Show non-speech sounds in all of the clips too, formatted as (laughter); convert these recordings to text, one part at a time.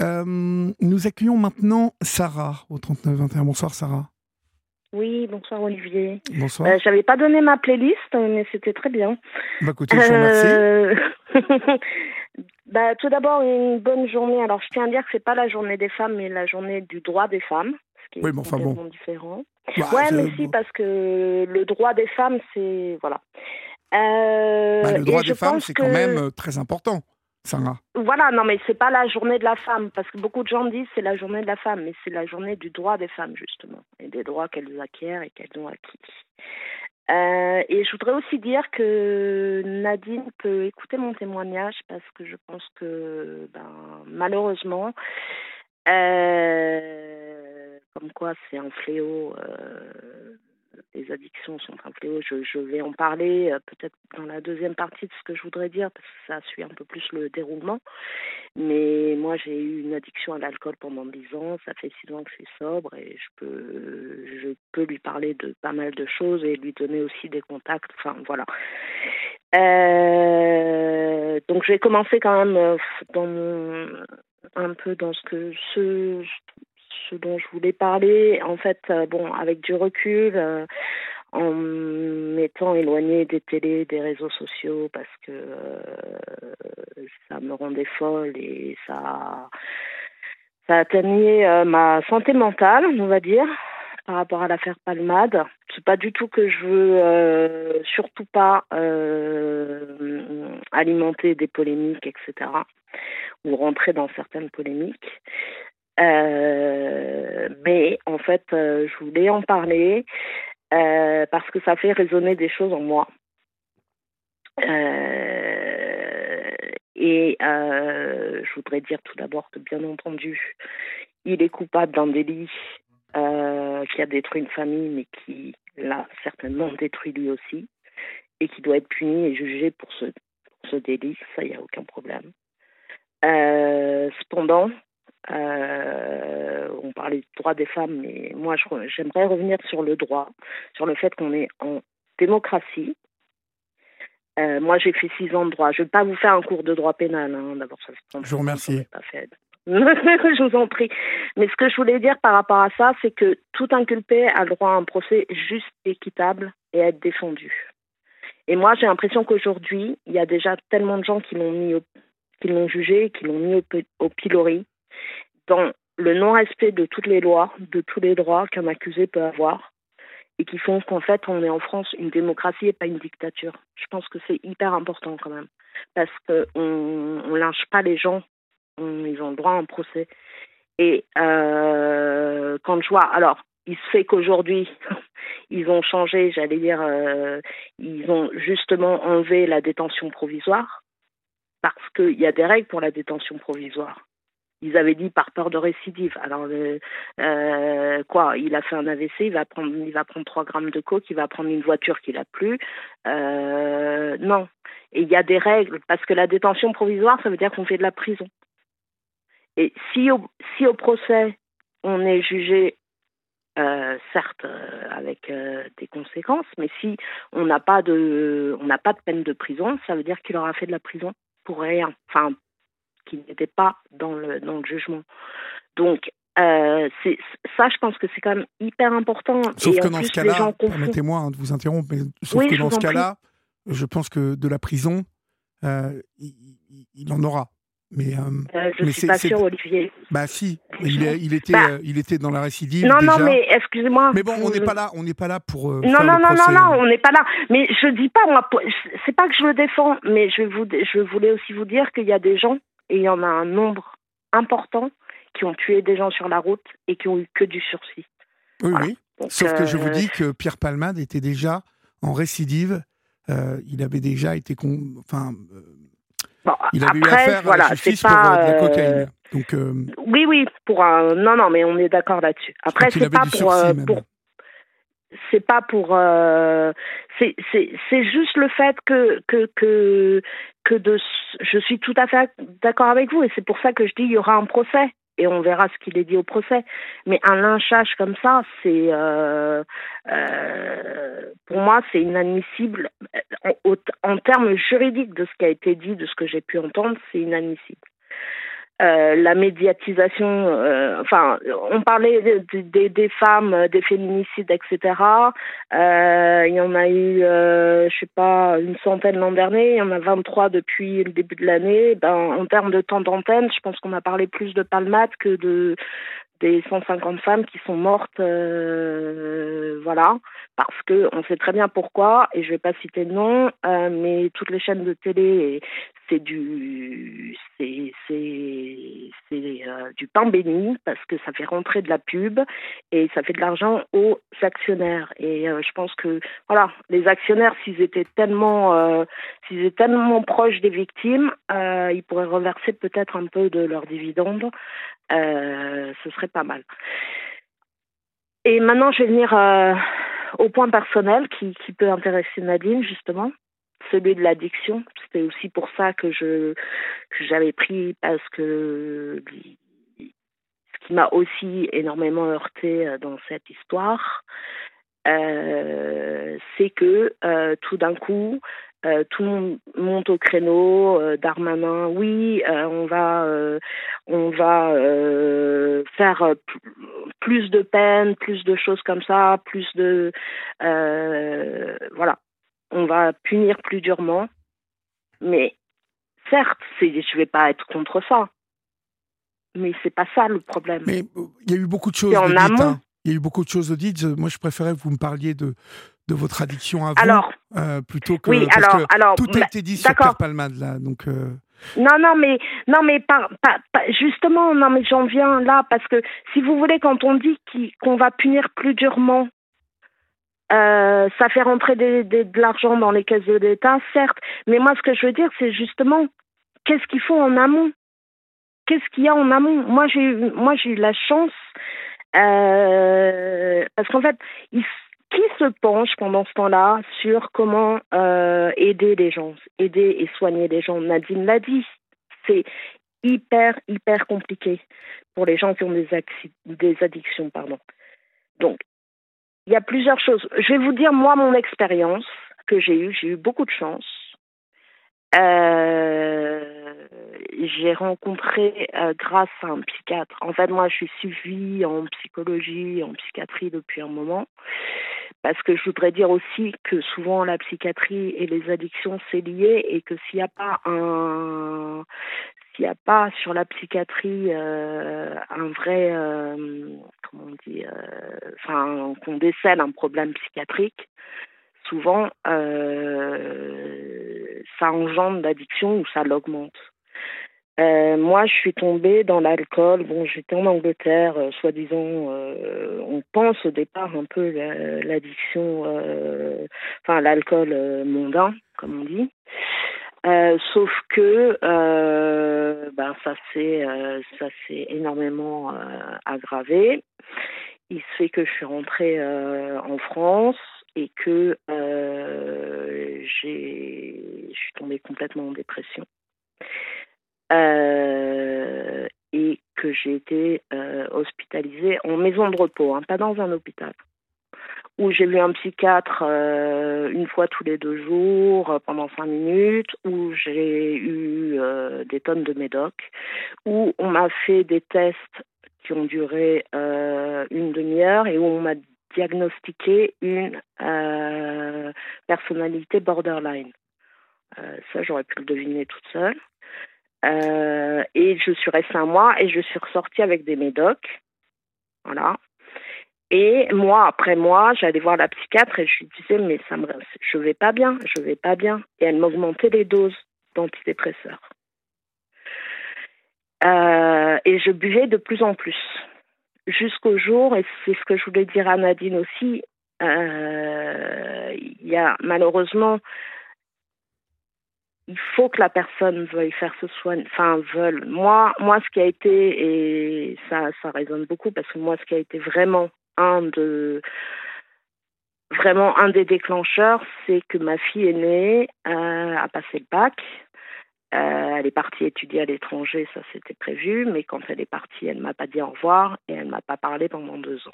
nous accueillons maintenant Sarah au 3921. Bonsoir Sarah. Oui, bonsoir Olivier. Bonsoir. Euh, J'avais pas donné ma playlist, mais c'était très bien. Bah écoutez, je vous remercie. (laughs) bah, tout d'abord, une bonne journée. Alors, je tiens à dire que c'est pas la journée des femmes, mais la journée du droit des femmes. Ce qui est Oui, mais enfin bon. différent. Bah, ouais, mais si, parce que le droit des femmes, c'est. Voilà. Euh, bah, le droit des femmes, c'est que- quand même euh, très important, Voilà, non, mais c'est pas la journée de la femme, parce que beaucoup de gens disent c'est la journée de la femme, mais c'est la journée du droit des femmes, justement, et des droits qu'elles acquièrent et qu'elles ont acquis. Euh, et je voudrais aussi dire que Nadine peut écouter mon témoignage, parce que je pense que, ben, malheureusement, euh, comme quoi c'est un fléau, euh, les addictions sont un fléau. Je, je vais en parler euh, peut-être dans la deuxième partie de ce que je voudrais dire, parce que ça suit un peu plus le déroulement. Mais moi, j'ai eu une addiction à l'alcool pendant 10 ans. Ça fait 6 ans que je suis sobre et je peux, je peux lui parler de pas mal de choses et lui donner aussi des contacts. Enfin, voilà. Euh, donc, je vais commencer quand même euh, un peu dans ce que ce, ce dont je voulais parler. En fait, euh, bon, avec du recul. euh, en m'étant éloignée des télés, des réseaux sociaux, parce que euh, ça me rendait folle et ça, ça atteignait ma santé mentale, on va dire, par rapport à l'affaire Palmade. C'est pas du tout que je veux, surtout pas alimenter des polémiques, etc., ou rentrer dans certaines polémiques. Euh, mais en fait, euh, je voulais en parler euh, parce que ça fait résonner des choses en moi. Et je voudrais dire tout d'abord que, bien entendu, il est coupable d'un délit qui a détruit une famille, mais qui l'a certainement détruit lui aussi, et qui doit être puni et jugé pour ce, pour ce délit. Ça, il n'y a aucun problème. Cependant, euh, on parlait du droit des femmes, mais moi j'aimerais revenir sur le droit, sur le fait qu'on est en démocratie. Euh, moi j'ai fait six ans de droit. Je ne vais pas vous faire un cours de droit pénal, hein. d'abord ça se. Je vous remercie. Pas fait. (laughs) je vous en prie. Mais ce que je voulais dire par rapport à ça, c'est que tout inculpé a le droit à un procès juste, équitable et à être défendu. Et moi, j'ai l'impression qu'aujourd'hui, il y a déjà tellement de gens qui l'ont mis au, qui l'ont jugé, qui l'ont mis au pilori, dans le non-respect de toutes les lois, de tous les droits qu'un accusé peut avoir, et qui font qu'en fait, on est en France une démocratie et pas une dictature. Je pense que c'est hyper important quand même, parce qu'on on lynche pas les gens, ils ont le droit à un procès. Et euh, quand je vois, alors, il se fait qu'aujourd'hui, (laughs) ils ont changé, j'allais dire, euh, ils ont justement enlevé la détention provisoire, parce qu'il y a des règles pour la détention provisoire. Ils avaient dit par peur de récidive. Alors, euh, quoi Il a fait un AVC, il va prendre, il va prendre 3 grammes de coke, il va prendre une voiture qu'il a plus. Euh, non. Et il y a des règles, parce que la détention provisoire, ça veut dire qu'on fait de la prison. Et si au, si au procès, on est jugé, euh, certes, avec des conséquences, mais si on n'a pas de, on n'a pas de peine de prison, ça veut dire qu'il aura fait de la prison pour rien. Enfin, qu'il n'était pas dans le dans le jugement. Donc euh, ça, je pense que c'est quand même hyper important. Sauf Et que dans plus, ce cas-là, permettez-moi hein, de vous interrompre, mais sauf Oui, que dans ce cas-là, je pense que de la prison, euh, il, en aura. Mais, euh, Euh, je mais suis pas sûre, Olivier. bah si, il, était, Bah. il était dans la récidive Non, déjà. non, mais excusez-moi. Mais bon, on n'est pas là, on n'est pas là pour. Non, faire non, le non, non, procès. non, on n'est pas là. Mais je dis pas, moi, c'est pas que je le défends, mais je, vous, je voulais aussi vous dire qu'il y a des gens, et il y en a un nombre important, qui ont tué des gens sur la route et qui ont eu que du sursis. Oui, Voilà. oui. Donc, Sauf que je vous euh, dis que Pierre Palmade était déjà en récidive. euh, il avait déjà été. con- Enfin, euh, bon, il avait eu après, affaire voilà, à la pour euh, de la cocaïne. Donc, euh, Oui, oui, pour un. Non, non, mais on est d'accord là-dessus. Après, c'est pas pour, sursis, euh, pour. C'est pas pour. euh, C'est juste le fait que que que que de. Je suis tout à fait d'accord avec vous et c'est pour ça que je dis il y aura un procès et on verra ce qu'il est dit au procès. Mais un lynchage comme ça, c'est euh, euh, pour moi c'est inadmissible en, en termes juridiques de ce qui a été dit, de ce que j'ai pu entendre, c'est inadmissible. Euh, la médiatisation, euh, enfin, on parlait des femmes, des féminicides, etc. Euh, il y en a eu, je sais pas, une centaine l'an dernier, il y en a 23 depuis le début de l'année. Ben, en termes de temps d'antenne, je pense qu'on a parlé plus de palmades que de des 150 femmes qui sont mortes, euh, voilà, parce que on sait très bien pourquoi, et je vais pas citer de nom, euh, mais toutes les chaînes de télé, c'est du, c'est, euh, du pain béni parce que ça fait rentrer de la pub et ça fait de l'argent aux actionnaires. Et je pense que, voilà, les actionnaires, s'ils étaient tellement, tellement proches des victimes, ils pourraient reverser peut-être un peu de leurs dividendes euh, ce serait pas mal. Et maintenant, je vais venir euh, au point personnel qui, peut intéresser Nadine, justement, celui de l'addiction. C'était aussi pour ça que je que j'avais pris, parce que ce qui m'a aussi énormément heurté euh, dans cette histoire, euh, c'est que euh, tout d'un coup, tout le monde monte au créneau, euh, Darmanin, oui, on va, on va faire plus de peine, plus de choses comme ça, plus de, voilà, on va punir plus durement. Mais certes, je vais pas être contre ça, mais c'est pas ça le problème. Mais il y a eu beaucoup de choses. En amont. Hein. Il y a eu beaucoup de choses dites. Moi, je préférais que vous me parliez de de votre addiction à vous alors, euh, plutôt que oui, parce alors, que alors, tout a été dit sur Pierre Palmade là donc euh... non non mais non mais pas, pas, justement non mais j'en viens là parce que si vous voulez quand on dit qu'on va punir plus durement euh, ça fait rentrer des, des, de l'argent dans les caisses de l'État certes mais moi ce que je veux dire c'est justement qu'est-ce qu'il faut en amont? Qu'est-ce qu'il y a en amont? Moi j'ai moi j'ai eu la chance euh, parce qu'en fait qui se penche pendant ce temps-là sur comment euh, aider les gens, aider et soigner les gens? Nadine l'a dit, c'est hyper, hyper compliqué pour les gens qui ont des, des addictions. Pardon. Donc, il y a plusieurs choses. Je vais vous dire, moi, mon expérience que j'ai eue, j'ai eu beaucoup de chance. Euh, j'ai rencontré euh, grâce à un psychiatre. En fait, moi, je suis suivie en psychologie, en psychiatrie depuis un moment. Parce que je voudrais dire aussi que souvent la psychiatrie et les addictions c'est lié et que s'il n'y a pas un s'il n'y a pas sur la psychiatrie euh, un vrai euh, comment on dit euh, enfin qu'on décèle un problème psychiatrique souvent ça engendre l'addiction ou ça l'augmente moi, je suis tombée dans l'alcool. Bon, j'étais en Angleterre, soi-disant, on pense au départ un peu l'addiction, enfin l'alcool mondain, comme on dit. Sauf que ben, ça s'est s'est énormément aggravé. Il se fait que je suis rentrée en France et que j'ai je suis tombée complètement en dépression. Euh, et que j'ai été euh, hospitalisée en maison de repos, hein, pas dans un hôpital, où j'ai vu un psychiatre euh, une fois tous les deux jours pendant cinq minutes, où j'ai eu des tonnes de médocs, où on m'a fait des tests qui ont duré une demi-heure et où on m'a diagnostiqué une personnalité borderline. ça, j'aurais pu le deviner toute seule. Euh, et je suis restée un mois et je suis ressortie avec des médocs. Voilà. Et moi, après moi, j'allais voir la psychiatre et je lui disais, mais ça me, je vais pas bien, je vais pas bien. Et elle m'augmentait les doses d'antidépresseurs. Euh, et je buvais de plus en plus. Jusqu'au jour, et c'est ce que je voulais dire à Nadine aussi, euh, il y a malheureusement il faut que la personne veuille faire ce soin, enfin veulent. Moi, moi, ce qui a été et ça, ça résonne beaucoup parce que moi, ce qui a été vraiment un de vraiment un des déclencheurs, c'est que ma fille aînée euh, a passé le bac. Euh, elle est partie étudier à l'étranger, ça c'était prévu, mais quand elle est partie, elle m'a pas dit au revoir et elle m'a pas parlé pendant deux ans.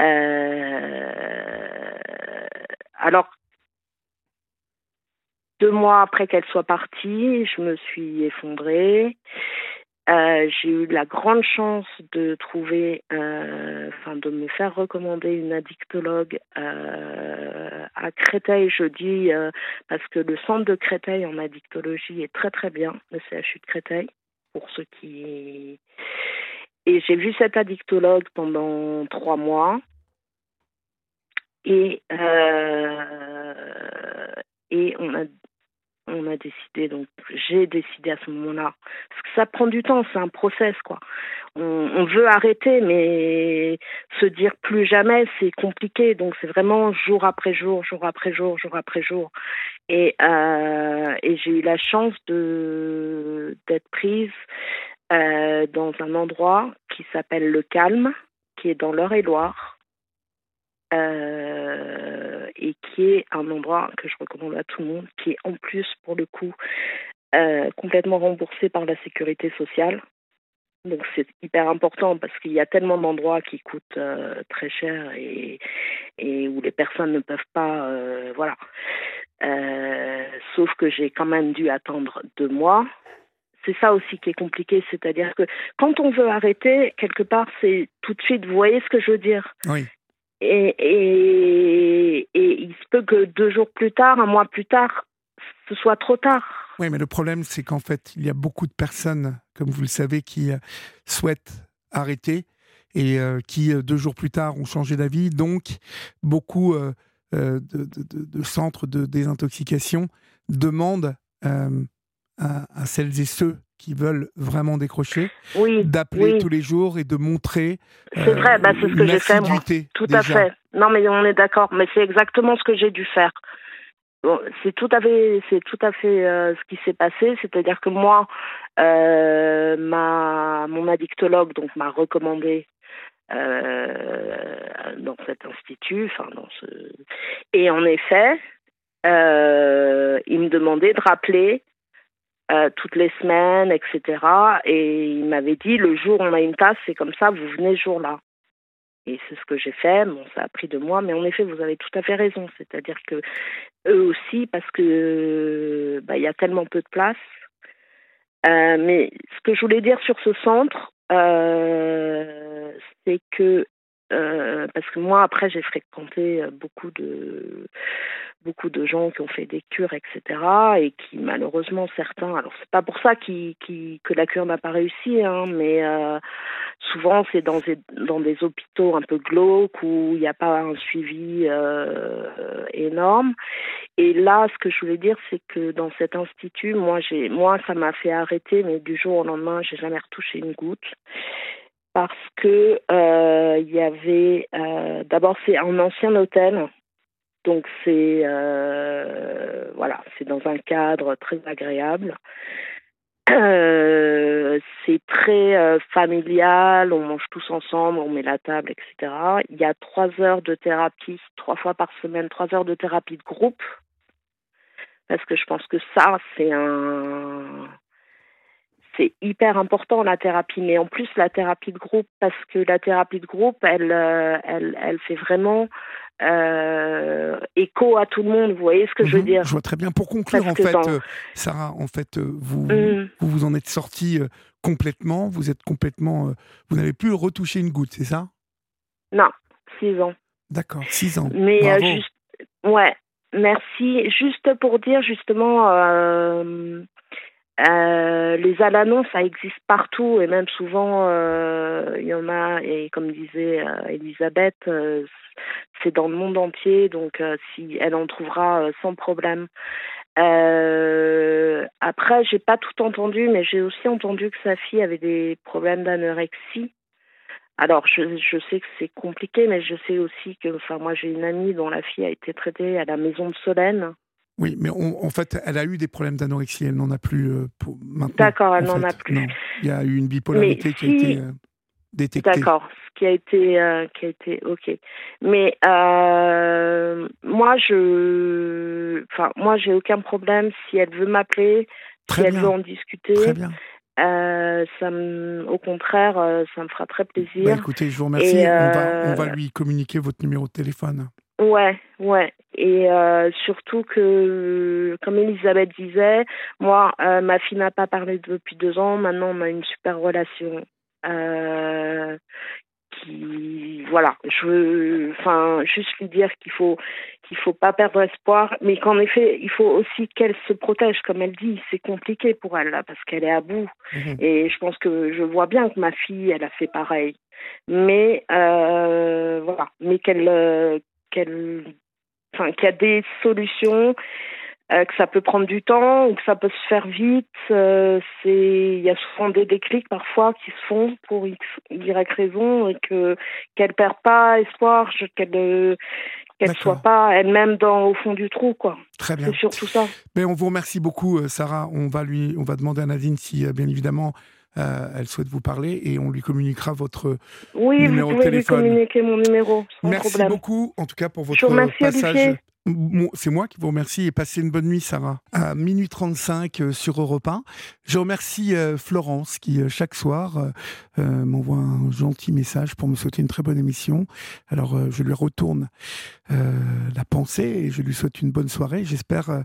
Euh, alors deux mois après qu'elle soit partie, je me suis effondrée. Euh, j'ai eu la grande chance de trouver, euh, enfin de me faire recommander une addictologue euh, à Créteil, je dis, parce que le centre de Créteil en addictologie est très très bien, le CHU de Créteil, pour ceux qui... Et j'ai vu cette addictologue pendant trois mois. Et, et on a on a décidé, donc j'ai décidé à ce moment-là, parce que ça prend du temps, c'est un process, quoi. On, veut arrêter, mais se dire plus jamais, c'est compliqué, donc c'est vraiment jour après jour, jour après jour, jour après jour. Et, euh, j'ai eu la chance d'être prise euh, dans un endroit qui s'appelle Le Calme, qui est dans l'Eure-et-Loire. Euh, et qui est un endroit que je recommande à tout le monde, qui est en plus pour le coup euh, complètement remboursé par la sécurité sociale. Donc c'est hyper important parce qu'il y a tellement d'endroits qui coûtent euh, très cher et, et où les personnes ne peuvent pas, voilà. sauf que j'ai quand même dû attendre deux mois. C'est ça aussi qui est compliqué, c'est-à-dire que quand on veut arrêter, quelque part, c'est tout de suite, vous voyez ce que je veux dire? Oui. Et, il se peut que deux jours plus tard, un mois plus tard, ce soit trop tard. Oui, mais le problème, c'est qu'en fait, il y a beaucoup de personnes, comme vous le savez, qui euh, souhaitent arrêter et euh, qui, euh, deux jours plus tard, ont changé d'avis. Donc, beaucoup de, centres de désintoxication demandent à, celles et ceux qui veulent vraiment décrocher, d'appeler tous les jours et de montrer. C'est vrai, bah, c'est ce que j'ai fait. Moi. Tout à fait. Non, mais on est d'accord. Mais c'est exactement ce que j'ai dû faire. c'est tout à fait, c'est tout à fait euh, ce qui s'est passé. C'est-à-dire que moi, euh, ma, mon addictologue donc m'a recommandé euh, dans cet institut, enfin dans ce, et en effet, il me demandait de rappeler euh, toutes les semaines, etc. Et il m'avait dit, le jour où on a une tasse, c'est comme ça, vous venez ce jour-là. Et c'est ce que j'ai fait. Bon, ça a pris de moi, mais en effet, vous avez tout à fait raison. C'est-à-dire que eux aussi, parce que bah, il y a tellement peu de place. Euh, mais ce que je voulais dire sur ce centre, euh, c'est que parce que moi après j'ai fréquenté beaucoup de beaucoup de gens qui ont fait des cures, etc. Et qui malheureusement certains, alors c'est pas pour ça que la cure n'a pas réussi, hein, mais euh, souvent c'est dans des, dans des hôpitaux un peu glauques où il n'y a pas un suivi euh, énorme. Et là, ce que je voulais dire, c'est que dans cet institut, moi, moi, ça m'a fait arrêter, mais du jour au lendemain, j'ai jamais retouché une goutte parce que euh, il y avait d'abord c'est un ancien hôtel donc c'est euh, voilà, c'est dans un cadre très agréable. Euh, c'est très euh, familial, on mange tous ensemble, on met la table, etc. Il y a trois heures de thérapie, trois fois par semaine, trois heures de thérapie de groupe. Parce que je pense que ça, c'est un, c'est hyper important la thérapie, mais en plus la thérapie de groupe parce que la thérapie de groupe, elle, elle, elle fait vraiment euh, écho à tout le monde. Vous voyez ce que je veux mhm. dire? Je vois très bien. Pour conclure, en fait, euh, Sarah, en fait, euh, vous, mm. vous, vous en êtes sortie complètement. Vous êtes complètement. vous n'avez plus retouché une goutte, c'est ça? Non, six ans. D'accord, six ans. Mais juste, ouais, merci. Juste pour dire justement. Les alanons, ça existe partout et même souvent, il y en a, et comme disait Elisabeth, c'est dans le monde entier, donc euh, si elle en trouvera euh, sans problème. Euh, après, j'ai pas tout entendu, mais j'ai aussi entendu que sa fille avait des problèmes d'anorexie. Alors, je, je, sais que c'est compliqué, mais je sais aussi que, enfin, moi, j'ai une amie dont la fille a été traitée à la maison de Solène. Oui, mais en fait, elle a eu des problèmes d'anorexie, elle n'en a plus pour maintenant. D'accord, elle n'en a plus. Il y a eu une bipolarité qui a été détectée. D'accord, qui a été euh, qui a été ok mais euh, moi je enfin moi j'ai aucun problème si elle veut m'appeler si elle veut en discuter très bien. Euh, ça au contraire, ça me fera très plaisir. Bah, écoutez, je vous remercie. On, va, on, va, lui communiquer votre numéro de téléphone. Ouais, ouais. Et surtout que, comme Elisabeth disait, moi, ma fille n'a pas parlé depuis deux ans. Maintenant, on a une super relation. Euh, qui voilà je veux enfin juste lui dire qu'il faut qu'il faut pas perdre espoir mais qu'en effet il faut aussi qu'elle se protège comme elle dit c'est compliqué pour elle là parce qu'elle est à bout mhm. et je pense que je vois bien que ma fille elle a fait pareil mais euh, voilà mais qu'elle euh, qu'elle enfin qu'il y a des solutions euh, que ça peut prendre du temps ou que ça peut se faire vite. Euh, c'est il y a souvent des déclics parfois qui se font pour X, Y raison et que qu'elle perd pas espoir, qu'elle ne qu'elle soit pas elle-même dans au fond du trou quoi. Très bien. C'est surtout ça. Mais on vous remercie beaucoup euh, Sarah. On va lui on va demander à Nadine si bien évidemment elle souhaite vous parler et on lui communiquera votre oui, numéro vous pouvez de téléphone. Lui communiquer mon numéro. Merci beaucoup en tout cas pour votre passage. C'est moi qui vous remercie et passez une bonne nuit, Sarah. À minuit 35 euh, sur Europe 1. Je remercie euh, Florence qui, euh, chaque soir, m'envoie un gentil message pour me souhaiter une très bonne émission. Alors, je lui retourne la pensée et je lui souhaite une bonne soirée. J'espère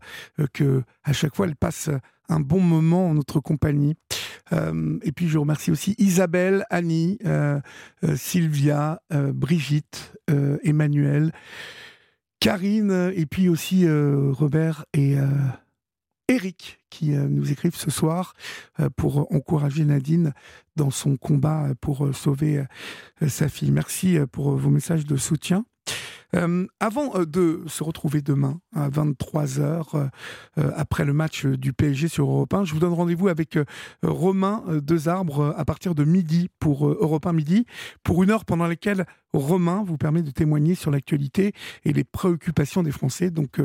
que à chaque fois, elle passe un bon moment en notre compagnie. Et puis, je remercie aussi Isabelle, Annie, Sylvia, Brigitte, Emmanuel. Karine, euh, et puis aussi euh, Robert et euh, Eric qui nous écrivent ce soir pour encourager Nadine dans son combat pour sauver sa fille. Merci pour vos messages de soutien. Euh, avant euh, de se retrouver demain à 23h, euh, après le match du PSG sur Europe 1, je vous donne rendez-vous avec Romain Dezarbres à partir de midi pour Europe 1 midi, pour une heure pendant laquelle Romain vous permet de témoigner sur l'actualité et les préoccupations des Français. Donc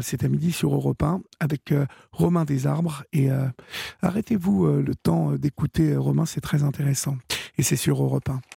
c'est à midi sur Europe 1 avec Romain Desarbres. Et arrêtez-vous le temps d'écouter Romain, c'est très intéressant. Et c'est sur Europe 1.